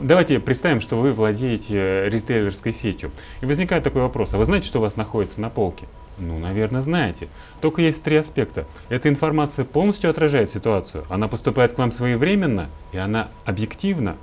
давайте представим, что вы владеете ритейлерской сетью. И возникает такой вопрос, а вы знаете, что у вас находится на полке? Ну, наверное, знаете. Только есть три аспекта. Эта информация полностью отражает ситуацию. Она поступает к вам своевременно, и она объективна.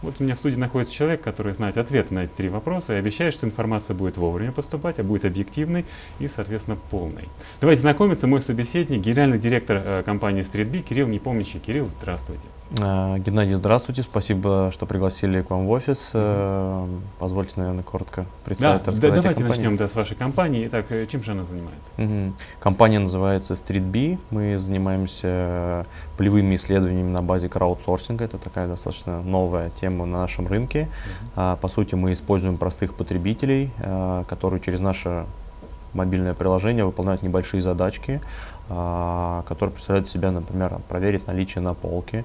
Вот у меня в студии находится человек, который знает ответы на эти три вопроса и обещает, что информация будет вовремя поступать, а будет объективной и, соответственно, полной. Давайте знакомиться. Мой собеседник, генеральный директор э, компании StreetB Кирилл Непомнящий. Кирилл, здравствуйте. Э, Геннадий, здравствуйте. Спасибо, что пригласили к вам в офис. Э, позвольте, наверное, коротко представить, да, рассказать да, давайте о компании. начнем да, с вашей компании. Итак, э, чем же она занимается? Мгм. Компания называется StreetB. Мы занимаемся полевыми исследованиями на базе краудсорсинга. Это такая достаточно новая тема на нашем рынке. А, По сути, мы используем простых потребителей, которые через наше мобильное приложение выполняют небольшие задачки, а, которые представляют себя, например, проверить наличие на полке,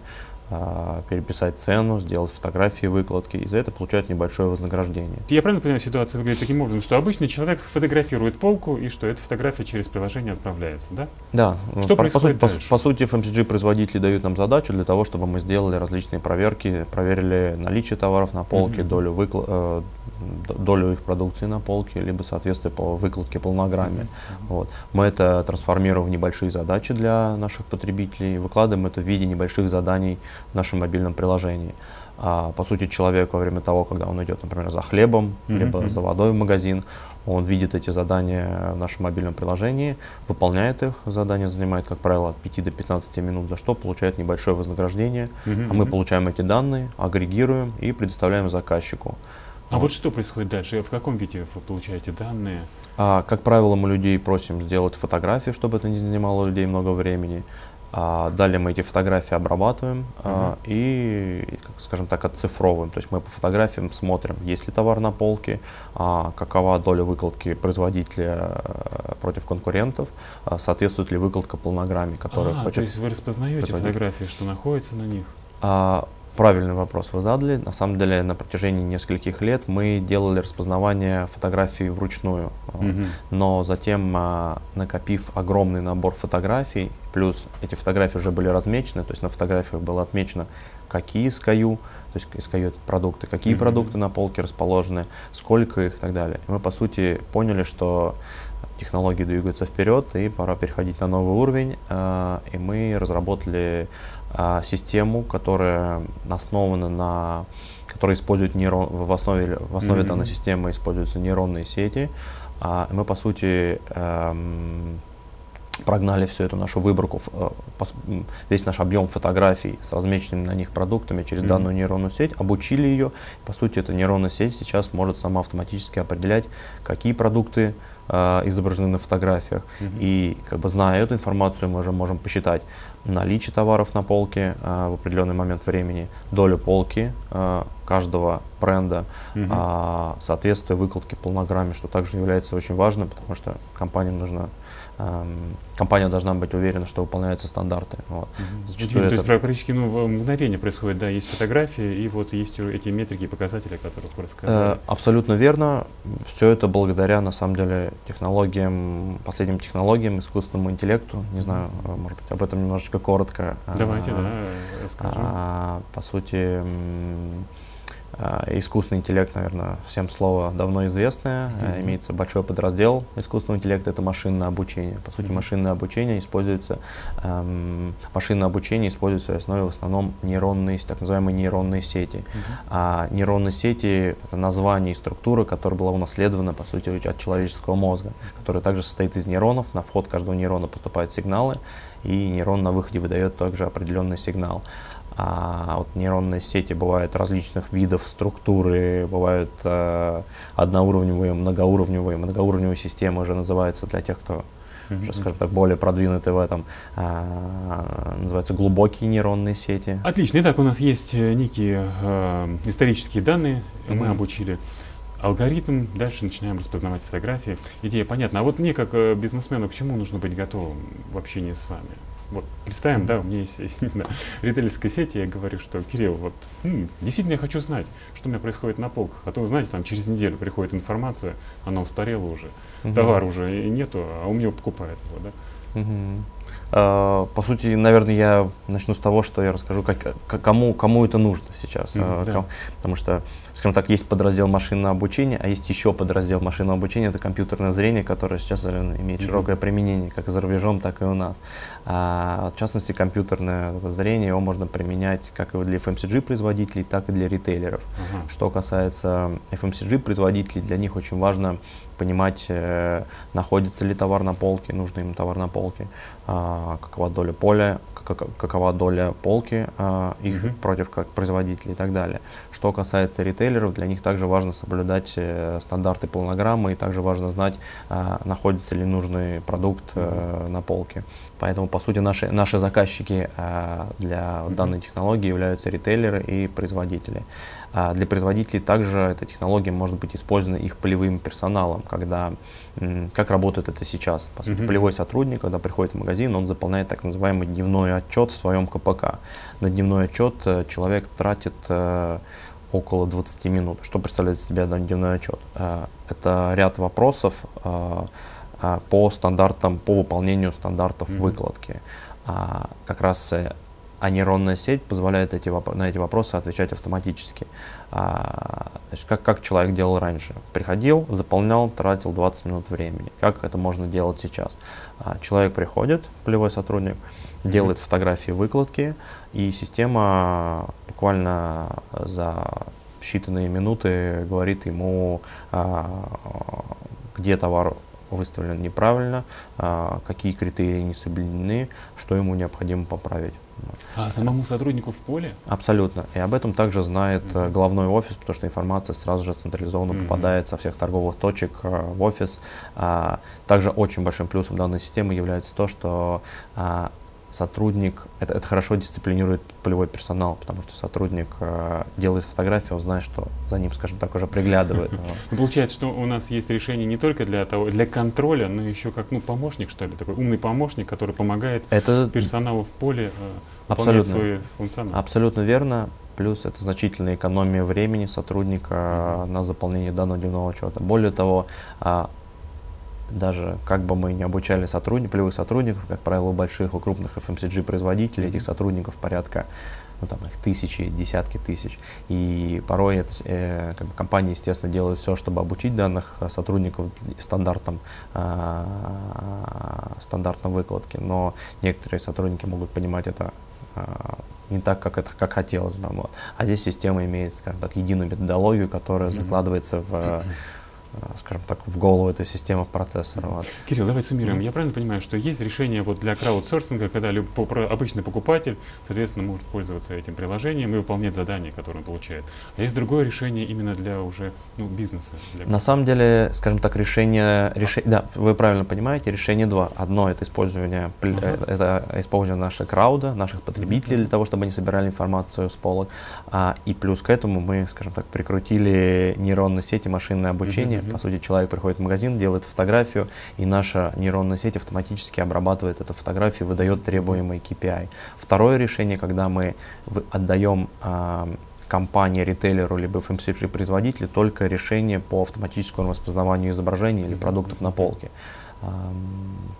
переписать цену, сделать фотографии выкладки, и за это получают небольшое вознаграждение. Я правильно понимаю, ситуация выглядит таким образом, что обычный человек сфотографирует полку и что эта фотография через приложение отправляется, да? Да, Что по, по происходит сути, по, дальше? по сути, FMCG производители дают нам задачу для того, чтобы мы сделали различные проверки, проверили наличие товаров на полке, Мгм. долю, выкла- э, долю их продукции на полке, либо соответствие по выкладке полнограмме. Вот. Мы это трансформируем в небольшие задачи для наших потребителей, выкладываем это в виде небольших заданий в нашем мобильном приложении. А, по сути, человек во время того, когда он идет, например, за хлебом, Мгм, либо за водой в магазин, он видит эти задания в нашем мобильном приложении, выполняет их. Задание занимает, как правило, от 5 до 15 минут, за что получает небольшое вознаграждение. Мгм, А мы получаем эти данные, агрегируем и предоставляем заказчику. А вот что происходит дальше? В каком виде вы получаете данные? А, как правило, мы людей просим сделать фотографии, чтобы это не занимало людей много времени. А, далее мы эти фотографии обрабатываем а, и, как скажем так, отцифровываем. То есть мы по фотографиям смотрим, есть ли товар на полке, а, какова доля выкладки производителя э, против конкурентов, а, соответствует ли выкладка полнограмме, которую а, хочет то есть вы распознаете фотографии, что находится на них? А, правильный вопрос вы задали. На самом деле, на протяжении нескольких лет мы делали распознавание фотографий вручную. Мгм. Но затем, а, накопив огромный набор фотографий, плюс эти фотографии уже были размечены, то есть на фотографиях было отмечено, какие SKU, то есть SKU это продукты, какие Мгм. продукты на полке расположены, сколько их и так далее. И мы, по сути, поняли, что технологии двигаются вперед, и пора переходить на новый уровень. а, И мы разработали систему, которая основана на которая использует нейрон, в основе, в основе Мгм. данной системы используются нейронные сети. А, мы, по сути, эм, прогнали всю эту нашу выборку, э, весь наш объем фотографий с размеченными на них продуктами через Мгм. данную нейронную сеть, обучили ее. По сути, эта нейронная сеть сейчас может сама автоматически определять, какие продукты э, изображены на фотографиях. Мгм. И как бы зная эту информацию, мы уже можем посчитать наличие товаров на полке э, в определенный момент времени, долю полки э, каждого бренда, Мгм. а, соответствие выкладки полнограмме, что также является очень важным, потому что компаниям нужно, компания должна быть уверена, что выполняются стандарты. Вот. Зачастую Удивительно, То есть это- практически ну, в мгновение происходит, да, есть фотографии, и вот есть эти метрики и показатели, о которых вы Э, рассказали. абсолютно верно. Все это благодаря, на самом деле, технологиям, последним технологиям, искусственному интеллекту. Не знаю, э, может быть, об этом немножечко коротко. Давайте, А, да, расскажем. А, по сути, а, искусственный интеллект, наверное, всем слово давно известное. Мгм. Имеется большой подраздел искусственного интеллекта, это машинное обучение. По сути, машинное обучение используется, эм, машинное обучение используется в основе в основном нейронные, так называемые нейронные сети. Мгм. А нейронные сети — это название и структура, которая была унаследована, по сути, от человеческого мозга, которая также состоит из нейронов. На вход каждого нейрона поступают сигналы, и нейрон на выходе выдает также определенный сигнал. А вот нейронные сети бывают различных видов структуры, бывают э, одноуровневые, многоуровневые. Многоуровневые системы уже называются для тех, кто Мгм. уже, скажем так, более продвинутый в этом, а, называются глубокие нейронные сети. Отлично. Итак, у нас есть э, некие э, исторические данные, мы Мгм. обучили алгоритм, дальше начинаем распознавать фотографии. Идея понятна. А вот мне, как э, бизнесмену, к чему нужно быть готовым в общении с вами? Вот представим, да, у меня есть знаю, ритейлерская сеть, и я говорю, что Кирилл, вот м, действительно я хочу знать, что у меня происходит на полках. А то, вы знаете, там через неделю приходит информация, она устарела уже, Мгм. товара уже нету, а у меня покупает его, да. Мгм. А, По сути, наверное, я начну с того, что я расскажу, как, кому, кому это нужно сейчас. А, да. Потому что, скажем так, есть подраздел машинного обучения, а есть еще подраздел машинного обучения, это компьютерное зрение, которое сейчас наверное, имеет Мгм. широкое применение как за рубежом, так и у нас. А, в частности, компьютерное зрение его можно применять как и для FMCG-производителей, так и для ритейлеров. Ага. Что касается FMCG-производителей, для них очень важно понимать, э, находится ли товар на полке, нужно им товар на полке, а, какова доля поля, как- какова доля полки а, их Мгм. против как производителей и так далее. Что касается ритейлеров, для них также важно соблюдать э, стандарты полнограммы и также важно знать, а, находится ли нужный продукт э, на полке. Поэтому, по сути, наши, наши заказчики для данной технологии являются ритейлеры и производители. А Для производителей также эта технология может быть использована их полевым персоналом, когда как работает это сейчас. По сути, Мгм. полевой сотрудник, когда приходит в магазин, он заполняет так называемый дневной отчет в своем КПК. На дневной отчет э, человек тратит э, около 20 минут. Что представляет из себя дневной отчет? Э, Это ряд вопросов по стандартам, по выполнению стандартов Мгм. выкладки. А, Как раз а нейронная сеть позволяет эти, на эти вопросы отвечать автоматически. А, есть как, как человек делал раньше. Приходил, заполнял, тратил 20 минут времени. Как это можно делать сейчас? А, человек приходит, полевой сотрудник, делает фотографии выкладки, и система буквально за считанные минуты говорит ему, а, где товар выставлен неправильно, а, какие критерии не соблюдены, что ему необходимо поправить. А самому сотруднику в поле? Абсолютно. И об этом также знает Мгм. главной офис, потому что информация сразу же централизованно Мгм. попадает со всех торговых точек э, в офис. А, Также очень большим плюсом данной системы является то, что а, сотрудник, это, это хорошо дисциплинирует полевой персонал, потому что сотрудник э, делает фотографию, он знает, что за ним, скажем так, уже приглядывают. Вот. Ну, получается, что у нас есть решение не только для того, для контроля, но еще как ну помощник что ли, такой умный помощник, который помогает Это персоналу в поле э, выполнять свой функционал. Абсолютно верно. Плюс это значительная экономия времени сотрудника Мгм. на заполнение данного дневного отчета. Более того, а, даже как бы мы не обучали сотрудников, полевых сотрудников, как правило, у больших, у крупных FMCG-производителей этих сотрудников порядка ну, там, их тысячи, десятки тысяч. И порой это, э, как бы компании, естественно, делают все, чтобы обучить данных э, сотрудников стандартам, а, стандартам выкладки, но некоторые сотрудники могут понимать это а, не так, как это как хотелось бы. Вот. А здесь система имеет, скажем так, единую методологию, которая закладывается в, э, скажем так, в голову этой системы процессора. Вот. Кирилл, давай суммируем. Я правильно понимаю, что есть решение вот для краудсорсинга, когда люб- по- про- обычный покупатель, соответственно, может пользоваться этим приложением и выполнять задания, которые он получает. А есть другое решение именно для уже ну, бизнеса. Для... На самом деле, скажем так, решение, реше- да, вы правильно понимаете, решение два. Одно это использование, э, это использование нашего крауда, наших потребителей Мгм. для того, чтобы они собирали информацию с полок. А, и плюс к этому мы, скажем так, прикрутили нейронные сети, машинное обучение. Мгм. По сути, человек приходит в магазин, делает фотографию, и наша нейронная сеть автоматически обрабатывает эту фотографию, выдает требуемый KPI. Второе решение, когда мы отдаем а, компании, ритейлеру, либо FMCG-производителю только решение по автоматическому распознаванию изображений или продуктов на полке.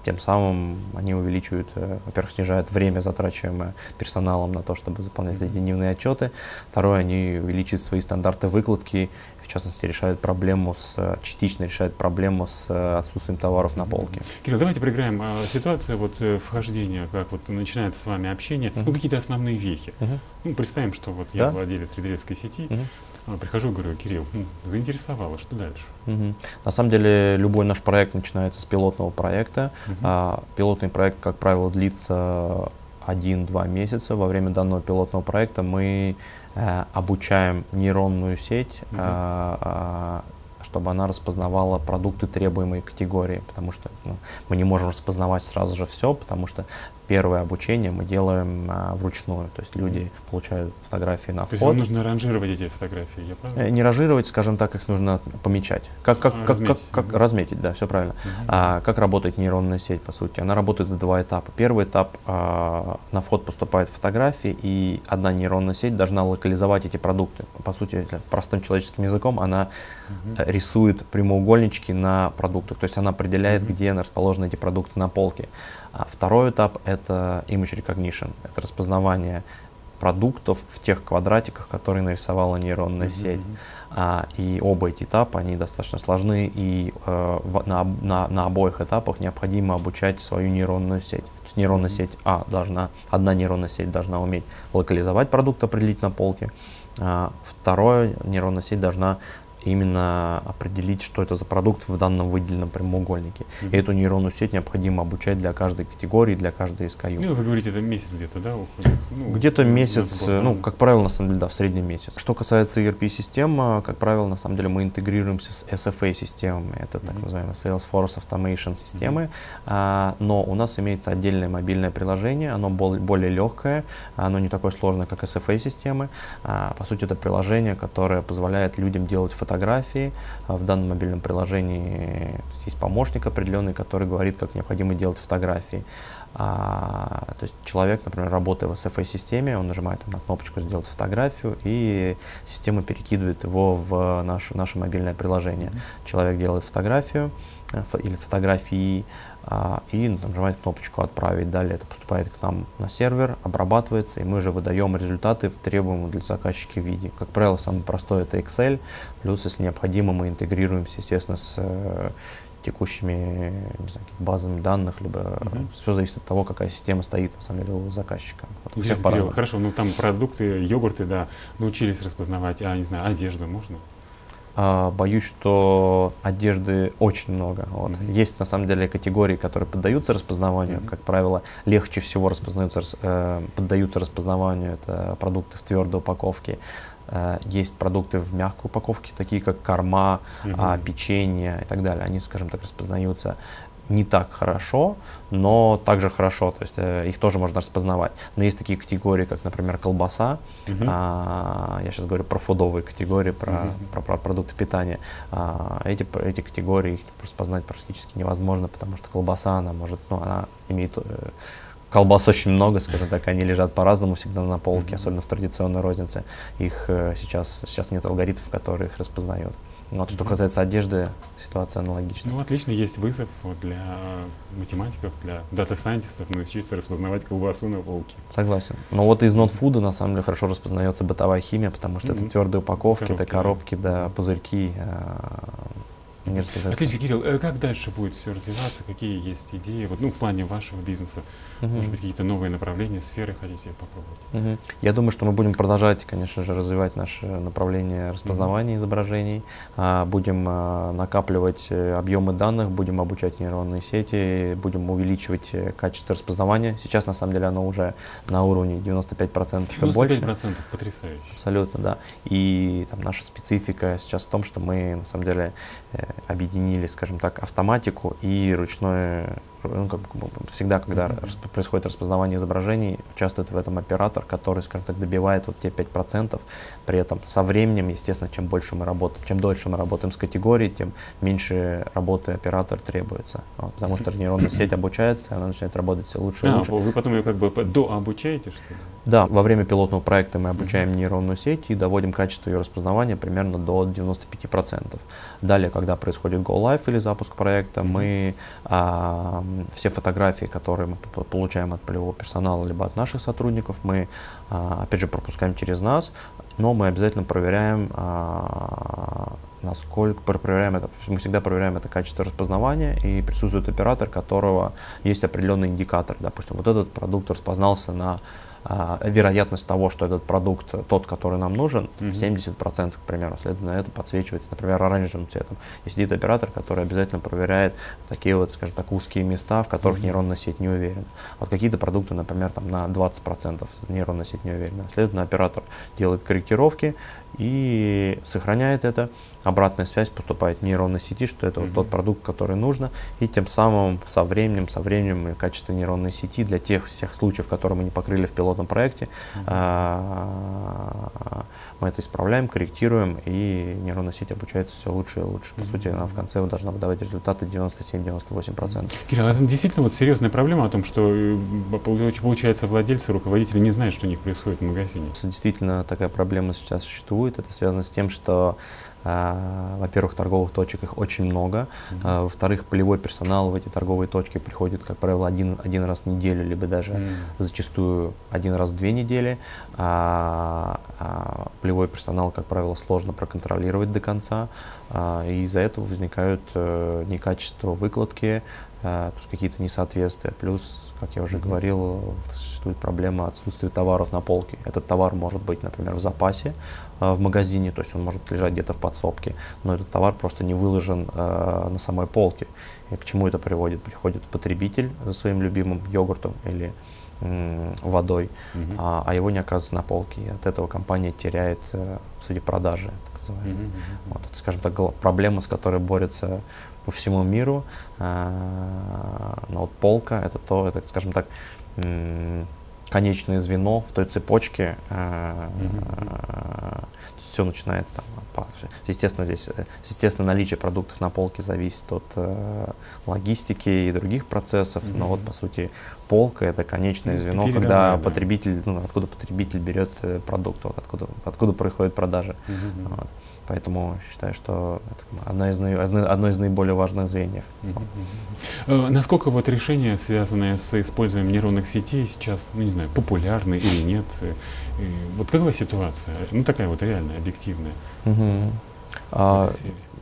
Тем самым они увеличивают, э, во-первых, снижают время, затрачиваемое персоналом на то, чтобы заполнять эти дневные отчеты. Второе, они увеличивают свои стандарты выкладки, в частности, решают проблему с, частично решают проблему с э, отсутствием товаров на полке. Кирилл, давайте проиграем а, ситуацию вот э, вхождения, как вот начинается с вами общение, ну Мгм. какие-то основные вехи. Мгм. Ну, представим, что вот я Да. владелец ритейлерской сети, а, прихожу говорю, Кирилл, м, заинтересовало, что дальше? Мгм. На самом деле любой наш проект начинается с пилотного проекта. Мгм. А, пилотный проект, как правило, длится 1-2 месяца. Во время данного пилотного проекта мы обучаем нейронную сеть, а, чтобы она распознавала продукты требуемой категории, потому что ну, мы не можем распознавать сразу же все, потому что первое обучение мы делаем а, вручную, то есть люди получают фотографии на То есть вход. вам нужно ранжировать эти фотографии, я правильно? Э, Не ранжировать, скажем так, их нужно помечать. Как, как, А, как, как, разметить. как Мгм. разметить, да, все правильно. Мгм. А, как работает нейронная сеть, по сути? Она работает в два этапа. Первый этап а, на вход поступают фотографии, и одна нейронная сеть должна локализовать эти продукты. По сути, простым человеческим языком она э, рисует прямоугольнички на продуктах, то есть она определяет, Мгм. где расположены эти продукты на полке. А второй этап это image recognition, это распознавание продуктов в тех квадратиках, которые нарисовала нейронная Мгм, сеть. А, и оба эти этапа, они достаточно сложны, и э, в- на, на, на обоих этапах необходимо обучать свою нейронную сеть. То есть нейронная Мгм. сеть, а, должна, одна нейронная сеть должна уметь локализовать продукт, определить на полке, а вторая нейронная сеть должна именно определить, что это за продукт в данном выделенном прямоугольнике. Мгм. И эту нейронную сеть необходимо обучать для каждой категории, для каждой SKU. Ну, вы говорите, это месяц где-то, да, уходит? Ну, Где-то на месяц, э, ну, как правило, на самом деле, да, в среднем месяц. Что касается ERP-систем, э, как правило, на самом деле мы интегрируемся с SFA-системами, это так Мгм. называемые Salesforce Automation системы, А, но у нас имеется отдельное мобильное приложение, оно бол- более легкое, оно не такое сложное, как SFA-системы. А, По сути, это приложение, которое позволяет людям делать фотографии. А В данном мобильном приложении есть помощник определенный, который говорит, как необходимо делать фотографии. А, то есть человек, например, работая в SFA-системе, он нажимает там, на кнопочку «Сделать фотографию», и система перекидывает его в наше, наше мобильное приложение. Человек делает фотографию фо- или фотографии а, и нажимает кнопочку «Отправить». Далее это поступает к нам на сервер, обрабатывается, и мы уже выдаем результаты в требуемом для заказчика виде. Как правило, самое простое это Excel, плюс, если необходимо, мы интегрируемся, естественно, с э, текущими не знаю, базами данных, либо Мгм. все зависит от того, какая система стоит на самом деле у заказчика. Вот у всех. Хорошо, ну там продукты, йогурты, да, научились распознавать, а, не знаю, одежду можно? А, боюсь, что одежды очень много. Вот. Мгм. Есть на самом деле категории, которые поддаются распознаванию. Мгм. Как правило, легче всего распознаются, рас- э, поддаются распознаванию. Это продукты в твердой упаковке. Э, есть продукты в мягкой упаковке, такие как корма, Мгм. печенье и так далее. Они, скажем так, распознаются не так хорошо, но также хорошо, то есть э, их тоже можно распознавать. Но есть такие категории, как, например, колбаса, Мгм. а, я сейчас говорю про food овые категории, про, Мгм. про, про продукты питания. А, эти, эти категории их распознать практически невозможно, потому что колбаса, она может, ну, она имеет э, колбас очень много, скажем так, они лежат по-разному всегда на полке, Мгм. особенно в традиционной рознице. Их э, сейчас, сейчас нет алгоритмов, которые их распознают. Вот, что касается одежды, ситуация аналогична. Ну, отлично, есть вызов для математиков, для data scientist ов научиться распознавать колбасу на полке. Согласен. Но вот из нотфуда на самом деле хорошо распознается бытовая химия, потому что Мгм. это твердые упаковки, это Коробки, да. коробки, да, пузырьки. Не распознается. Отлично, Кирилл, э, как дальше будет все развиваться, какие есть идеи, вот, ну, в плане вашего бизнеса, Мгм. может быть, какие-то новые направления, сферы хотите попробовать? Мгм. Я думаю, что мы будем продолжать, конечно же, развивать наше направление распознавания изображений, а, будем а, накапливать э, объемы данных, будем обучать нейронные сети, будем увеличивать э, качество распознавания. Сейчас, на самом деле, оно уже на уровне 95% и больше. 95% потрясающе. Абсолютно, да. И там наша специфика сейчас в том, что мы на самом деле объединили, скажем так, автоматику и ручное, ну, как всегда, когда расп- происходит распознавание изображений, участвует в этом оператор, который, скажем так, добивает вот те 5%. При этом со временем, естественно, чем больше мы работаем, чем дольше мы работаем с категорией, тем меньше работы оператор требуется. Вот, потому что нейронная сеть обучается, она начинает работать все лучше и А, лучше. вы потом ее как бы дообучаете, что ли? Да, во время пилотного проекта мы обучаем нейронную сеть и доводим качество ее распознавания примерно до 95%. Далее, когда происходит Go Live или запуск проекта, мы а, все фотографии, которые мы получаем от полевого персонала либо от наших сотрудников, мы а, опять же пропускаем через нас, но мы обязательно проверяем а, насколько пр- проверяем это, мы всегда проверяем это качество распознавания и присутствует оператор, которого есть определенный индикатор, допустим, вот этот продукт распознался на а, вероятность того, что этот продукт тот, который нам нужен, Мгм. 70%, к примеру, следовательно, это подсвечивается, например, оранжевым цветом. И сидит оператор, который обязательно проверяет такие вот, скажем так, узкие места, в которых Мгм. нейронная сеть не уверена. Вот какие-то продукты, например, там на 20% нейронная сеть не уверена. Следовательно, оператор делает корректировки и сохраняет это, обратная связь поступает в нейронной сети, что это Мгм. вот тот продукт, который нужно, и тем самым со временем, со временем качество нейронной сети для тех всех случаев, которые мы не покрыли в пилотном проекте, а, мы это исправляем, корректируем, и нейронная сеть обучается все лучше и лучше. По сути, она в конце должна выдавать результаты 97-98%. Кирилл, а это действительно вот серьезная проблема о том, что э, получ- получается владельцы, руководители не знают, что у них происходит в магазине. Действительно, такая проблема сейчас существует. Это связано с тем, что, а, во-первых, торговых точек их очень много. а, во-вторых, полевой персонал в эти торговые точки приходит, как правило, один, один раз в неделю, либо даже М. зачастую один раз в две недели. А, а, полевой персонал, как правило, сложно проконтролировать до конца, и из-за этого возникают э, некачество выкладки, э, какие-то несоответствия. Плюс, как я уже говорил, существует проблема отсутствия товаров на полке. Этот товар может быть, например, в запасе э, в магазине, то есть он может лежать где-то в подсобке, но этот товар просто не выложен на самой полке. И к чему это приводит? Приходит потребитель за своим любимым йогуртом или водой, Мгм. а, а его не оказывается на полке. И от этого компания теряет, сути, продажи, называемые. Мгм, мгм. Вот, это, скажем так, проблема, с которой борются по всему миру. А, Но вот полка это то, это, скажем так, конечное звено в той цепочке. Все начинается там. По- Естественно, здесь, э, естественно, наличие продуктов на полке зависит от э, логистики и других процессов, но Мгм. вот по сути полка это конечное Ну, звено, передовая, когда да. потребитель, ну, откуда потребитель берет э, продукт, вот откуда, откуда происходят продажи. Мгм. Вот. Поэтому считаю, что это одно из, одно из наиболее важных звеньев. Э, Насколько вот решения, связанные с использованием нейронных сетей, сейчас, ну не знаю, популярны или нет? Э, Вот какова ситуация? Ну такая вот реальная, объективная Мгм. А,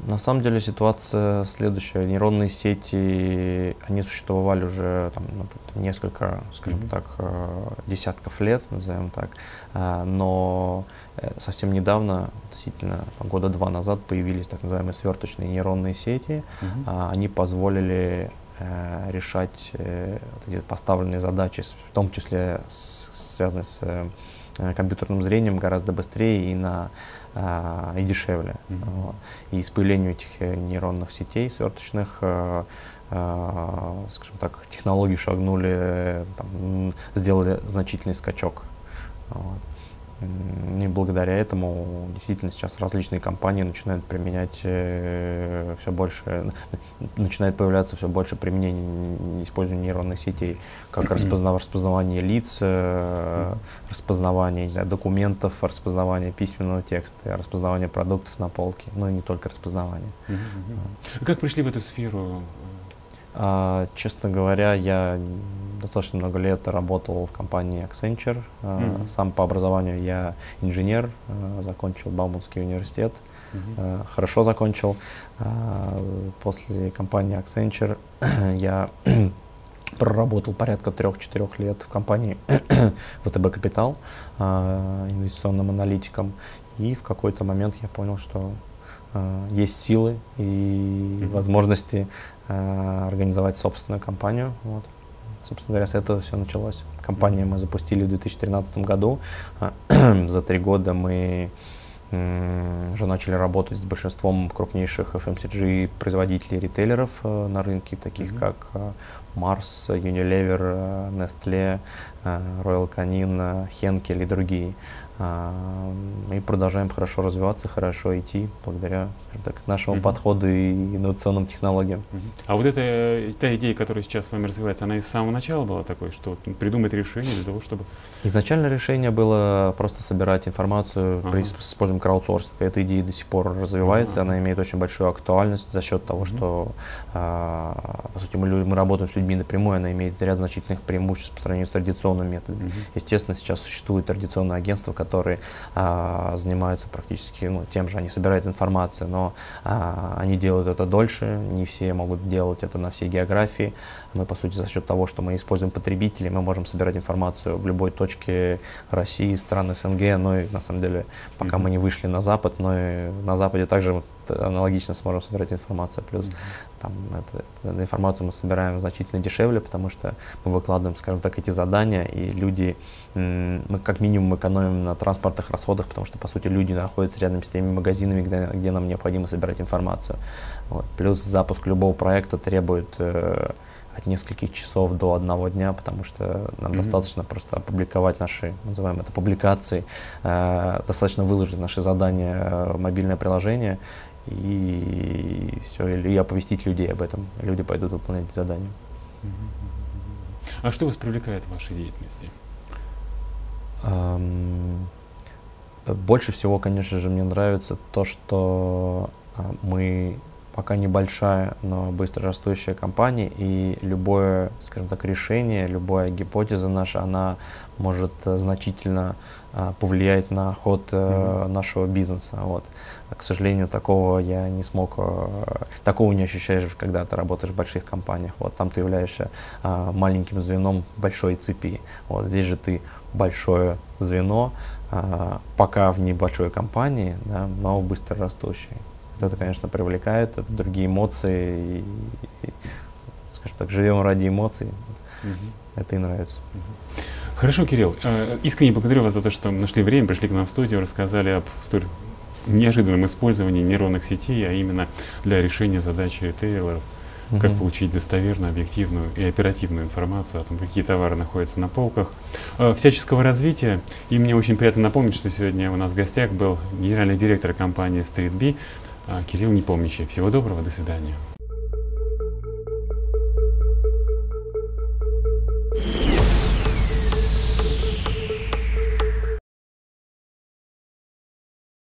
на самом деле ситуация следующая. Нейронные сети, они существовали уже там, ну, несколько, скажем Мгм. так, э, десятков лет, назовем так. А, Но э, совсем недавно, относительно года два назад, появились так называемые сверточные нейронные сети. А, Они позволили э, решать поставленные задачи, в том числе связанные с компьютерным зрением, гораздо быстрее и, на, и дешевле. И с появлением этих э, нейронных сетей сверточных, э, э, скажем так, технологии шагнули, там, сделали значительный скачок. Вот. И благодаря этому действительно сейчас различные компании начинают применять все больше, начинает появляться все больше применений использования нейронных сетей, как распознав- распознавание лиц, э, распознавание не знаю, документов, распознавание письменного текста, распознавание продуктов на полке, ну и не только распознавание. А Как пришли в эту сферу? А, честно говоря, я достаточно много лет работал в компании Accenture. Мгм. Сам по образованию я инженер, а, закончил Бауманский университет, а, хорошо закончил. После компании Accenture я проработал порядка трех-четырех лет в компании ВТБ Капитал инвестиционным аналитиком. И в какой-то момент я понял, что есть силы и Мгм. возможности организовать собственную компанию. Вот. Собственно говоря, с этого все началось. Компанию мы запустили в 2013 году. А, За три года мы уже начали работать с большинством крупнейших FMCG производителей ритейлеров э, на рынке, таких Мгм. как э, Mars, Unilever, э, Nestle, Royal Canin, Henkel и другие. А, И продолжаем хорошо развиваться, хорошо идти благодаря скажем так, нашему Мгм. подходу и инновационным технологиям. Мгм. А вот эта э, та идея, которая сейчас с вами развивается, она и с самого начала была такой, что придумать решение для того, чтобы... Изначально решение было просто собирать информацию при Ага. с использованием краудсорсинга. Эта идея до сих пор развивается, Ага. она имеет очень большую актуальность за счет того, Мгм. что, а, по сути, мы, мы работаем с людьми напрямую, она имеет ряд значительных преимуществ по сравнению с традиционными методами. Мгм. Естественно, сейчас существуют традиционные агентства, которые а, занимаются практически ну, тем же, они собирают информацию, но а, они делают это дольше, не все могут делать это на всей географии. Мы, по сути, за счет того, что мы используем потребителей, мы можем собирать информацию в любой точке России, стран СНГ, но и на самом деле, пока Мгм. мы не вышли на Запад, но и на Западе также аналогично сможем собирать информацию. Плюс там, это, эту информацию мы собираем значительно дешевле, потому что мы выкладываем, скажем так, эти задания, и люди, мы как минимум экономим на транспортных расходах, потому что, по сути, люди находятся рядом с теми магазинами, где, где нам необходимо собирать информацию. Вот. Плюс запуск любого проекта требует э, от нескольких часов до одного дня, потому что нам mm-hmm. достаточно просто опубликовать наши, называем это публикации, э, достаточно выложить наши задания э, в мобильное приложение и все, и оповестить людей об этом. Люди пойдут выполнять задания. Mm-hmm. А что вас привлекает в вашей деятельности? Эм, больше всего, конечно же, мне нравится то, что э, мы пока небольшая, но быстро растущая компания, и любое, скажем так, решение, любая гипотеза наша, она может э, значительно а, повлиять на ход mm-hmm. нашего бизнеса. Вот. К сожалению, такого я не смог, а, такого не ощущаешь, когда ты работаешь в больших компаниях. Вот, там ты являешься а, маленьким звеном большой цепи. Вот, здесь же ты большое звено, а, пока в небольшой компании, да, но быстро растущей это, конечно, привлекает, это другие эмоции, и, и, скажем так, живем ради эмоций, угу. это и нравится. Хорошо, Кирилл, э, искренне благодарю вас за то, что нашли время, пришли к нам в студию, рассказали об столь неожиданном использовании нейронных сетей, а именно для решения задачи ритейлеров, угу. как получить достоверную, объективную и оперативную информацию о том, какие товары находятся на полках, э, всяческого развития. И мне очень приятно напомнить, что сегодня у нас в гостях был генеральный директор компании StreetB а, Кирилл Непомнящий. Всего доброго, до свидания.